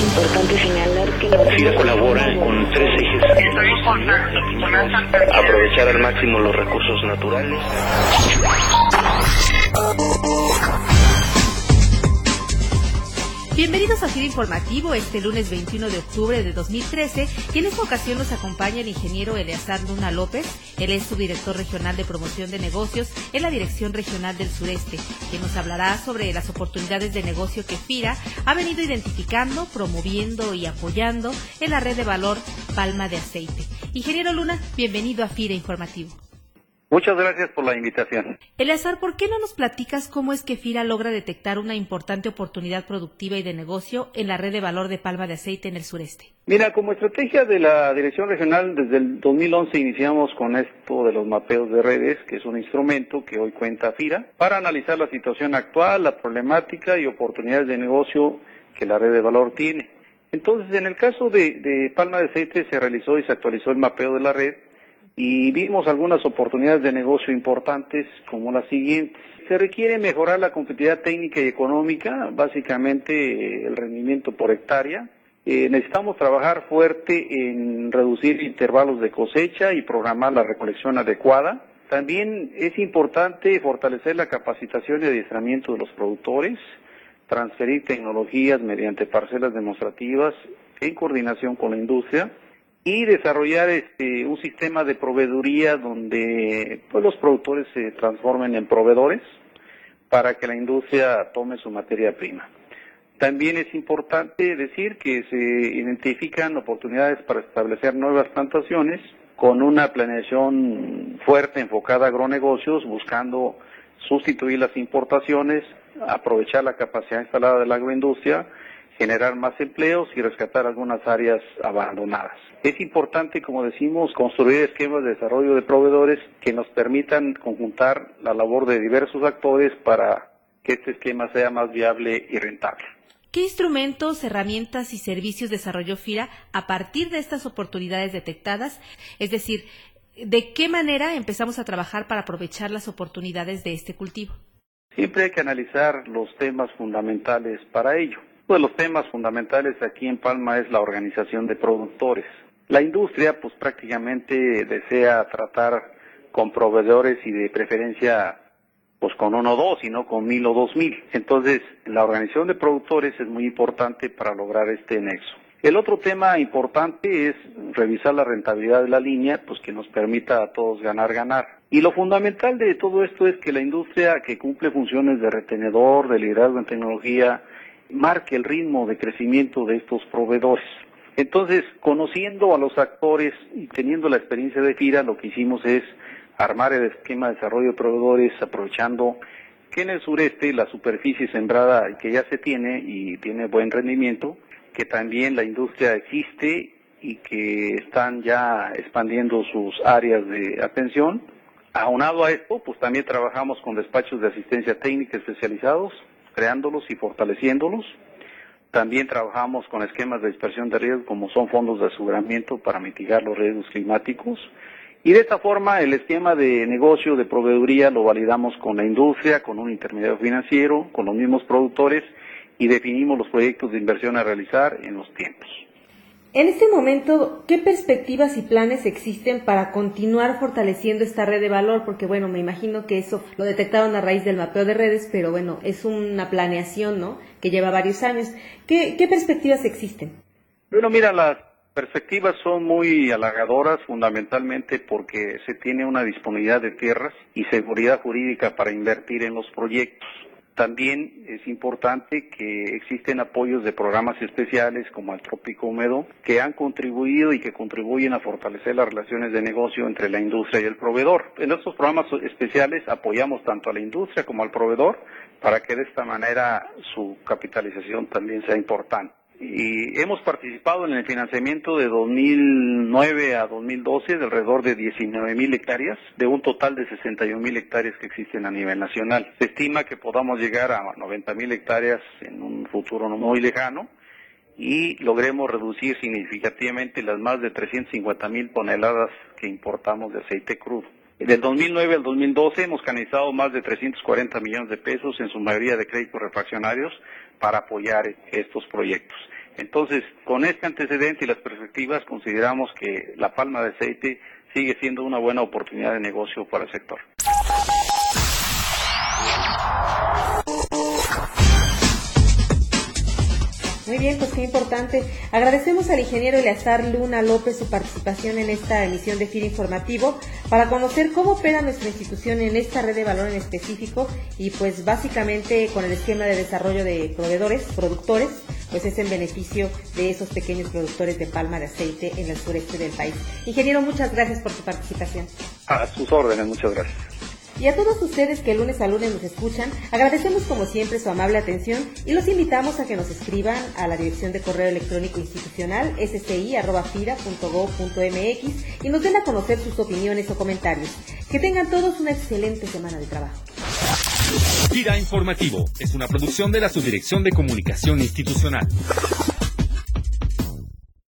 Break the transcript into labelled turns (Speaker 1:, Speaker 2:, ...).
Speaker 1: Es importante señalar que la
Speaker 2: FIRA colabora con tres ejes. Aprovechar al máximo los recursos naturales.
Speaker 3: Bienvenidos a Giro Informativo este lunes 21 de octubre de 2013 y en esta ocasión nos acompaña el ingeniero Eleazar Luna López, él es subdirector regional de promoción de negocios en la Dirección Regional del Sureste, quien nos hablará sobre las oportunidades de negocio que FIRA ha venido identificando, promoviendo y apoyando en la red de valor Palma de Aceite. Ingeniero Luna, bienvenido a FIRA Informativo.
Speaker 4: Muchas gracias por la invitación.
Speaker 3: Eleazar, ¿por qué no nos platicas cómo es que FIRA logra detectar una importante oportunidad productiva y de negocio en la red de valor de palma de aceite en el sureste?
Speaker 4: Mira, como estrategia de la Dirección Regional, desde el 2011 iniciamos con esto de los mapeos de redes, que es un instrumento que hoy cuenta FIRA, para analizar la situación actual, la problemática y oportunidades de negocio que la red de valor tiene. Entonces, en el caso de, de palma de aceite se realizó y se actualizó el mapeo de la red y vimos algunas oportunidades de negocio importantes como la siguiente. Se requiere mejorar la competitividad técnica y económica, básicamente el rendimiento por hectárea. Eh, necesitamos trabajar fuerte en reducir intervalos de cosecha y programar la recolección adecuada. También es importante fortalecer la capacitación y adiestramiento de los productores, transferir tecnologías mediante parcelas demostrativas en coordinación con la industria y desarrollar este un sistema de proveeduría donde pues, los productores se transformen en proveedores para que la industria tome su materia prima. También es importante decir que se identifican oportunidades para establecer nuevas plantaciones con una planeación fuerte enfocada a agronegocios, buscando sustituir las importaciones, aprovechar la capacidad instalada de la agroindustria generar más empleos y rescatar algunas áreas abandonadas. Es importante, como decimos, construir esquemas de desarrollo de proveedores que nos permitan conjuntar la labor de diversos actores para que este esquema sea más viable y rentable.
Speaker 3: ¿Qué instrumentos, herramientas y servicios desarrolló FIRA a partir de estas oportunidades detectadas? Es decir, ¿de qué manera empezamos a trabajar para aprovechar las oportunidades de este cultivo?
Speaker 4: Siempre hay que analizar los temas fundamentales para ello. Uno de los temas fundamentales aquí en Palma es la organización de productores. La industria pues prácticamente desea tratar con proveedores y de preferencia pues con uno o dos y no con mil o dos mil. Entonces la organización de productores es muy importante para lograr este nexo. El otro tema importante es revisar la rentabilidad de la línea, pues que nos permita a todos ganar, ganar. Y lo fundamental de todo esto es que la industria que cumple funciones de retenedor, de liderazgo en tecnología, marque el ritmo de crecimiento de estos proveedores. Entonces, conociendo a los actores y teniendo la experiencia de FIRA, lo que hicimos es armar el esquema de desarrollo de proveedores aprovechando que en el sureste la superficie sembrada que ya se tiene y tiene buen rendimiento, que también la industria existe y que están ya expandiendo sus áreas de atención. Aunado a esto, pues también trabajamos con despachos de asistencia técnica especializados creándolos y fortaleciéndolos. También trabajamos con esquemas de dispersión de riesgo como son fondos de aseguramiento para mitigar los riesgos climáticos. Y de esta forma el esquema de negocio de proveeduría lo validamos con la industria, con un intermediario financiero, con los mismos productores y definimos los proyectos de inversión a realizar en los tiempos.
Speaker 3: En este momento, ¿qué perspectivas y planes existen para continuar fortaleciendo esta red de valor? Porque bueno, me imagino que eso lo detectaron a raíz del mapeo de redes, pero bueno, es una planeación, ¿no? Que lleva varios años. ¿Qué, qué perspectivas existen?
Speaker 4: Bueno, mira, las perspectivas son muy halagadoras, fundamentalmente porque se tiene una disponibilidad de tierras y seguridad jurídica para invertir en los proyectos. También es importante que existen apoyos de programas especiales como el Trópico Húmedo que han contribuido y que contribuyen a fortalecer las relaciones de negocio entre la industria y el proveedor. En estos programas especiales apoyamos tanto a la industria como al proveedor para que de esta manera su capitalización también sea importante y hemos participado en el financiamiento de 2009 a 2012 de alrededor de 19 mil hectáreas, de un total de 61 mil hectáreas que existen a nivel nacional. Se estima que podamos llegar a 90 mil hectáreas en un futuro no muy lejano y logremos reducir significativamente las más de 350 mil toneladas que importamos de aceite crudo. Del 2009 al 2012 hemos canalizado más de 340 millones de pesos, en su mayoría de créditos refraccionarios, para apoyar estos proyectos. Entonces, con este antecedente y las perspectivas, consideramos que la palma de aceite sigue siendo una buena oportunidad de negocio para el sector.
Speaker 3: Muy bien, pues qué importante. Agradecemos al ingeniero Eleazar Luna López su participación en esta emisión de FIR Informativo para conocer cómo opera nuestra institución en esta red de valor en específico y pues básicamente con el esquema de desarrollo de proveedores, productores, pues es en beneficio de esos pequeños productores de palma de aceite en el sureste del país. Ingeniero, muchas gracias por su participación.
Speaker 4: A sus órdenes, muchas gracias.
Speaker 3: Y a todos ustedes que lunes a lunes nos escuchan, agradecemos como siempre su amable atención y los invitamos a que nos escriban a la dirección de correo electrónico institucional sci.fira.gov.mx y nos den a conocer sus opiniones o comentarios. Que tengan todos una excelente semana de trabajo.
Speaker 5: Fira Informativo es una producción de la Subdirección de Comunicación Institucional.